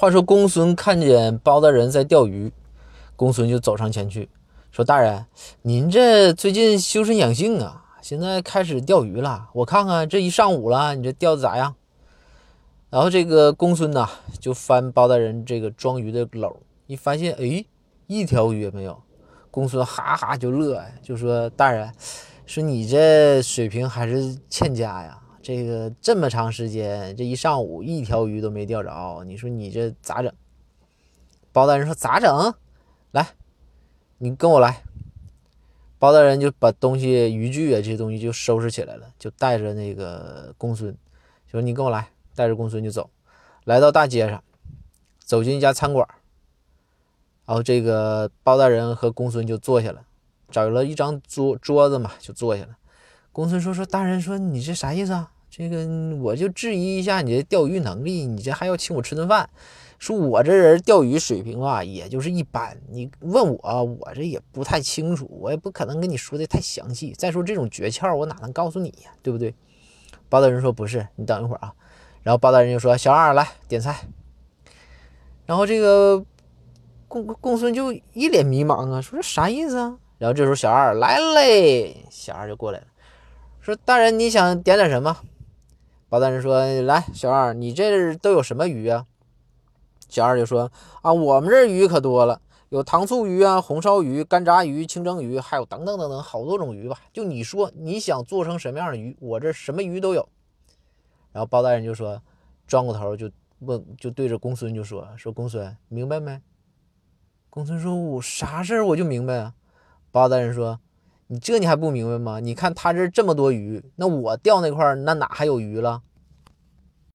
话说公孙看见包大人在钓鱼，公孙就走上前去说：“大人，您这最近修身养性啊，现在开始钓鱼了。我看看这一上午了，你这钓的咋样？”然后这个公孙呐，就翻包大人这个装鱼的篓，一发现，哎，一条鱼也没有。公孙哈哈就乐，就说：“大人，说你这水平还是欠佳呀。这个这么长时间，这一上午一条鱼都没钓着，你说你这咋整？”包大人说：“咋整？来，你跟我来。”包大人就把东西、渔具啊这些东西就收拾起来了，就带着那个公孙，说：“你跟我来。”带着公孙就走，来到大街上，走进一家餐馆，然后这个包大人和公孙就坐下了，找了一张桌桌子嘛，就坐下了。公孙说：“说大人说你这啥意思啊？这个我就质疑一下你这钓鱼能力，你这还要请我吃顿饭？说我这人钓鱼水平啊，也就是一般。你问我，我这也不太清楚，我也不可能跟你说的太详细。再说这种诀窍，我哪能告诉你呀？对不对？”包大人说：“不是，你等一会儿啊。”然后包大人就说：“小二来点菜。”然后这个公公孙就一脸迷茫啊，说：“这啥意思啊？”然后这时候小二来嘞，小二就过来了，说：“大人你想点点什么？”包大人说：“来，小二，你这都有什么鱼啊？”小二就说：“啊，我们这鱼可多了，有糖醋鱼啊、红烧鱼、干炸鱼、清蒸鱼，还有等等等等好多种鱼吧。就你说你想做成什么样的鱼，我这什么鱼都有。”然后包大人就说，转过头就问，就对着公孙就说：“说公孙明白没？”公孙说：“我啥事儿我就明白啊。”包大人说：“你这你还不明白吗？你看他这这么多鱼，那我钓那块儿那哪还有鱼了？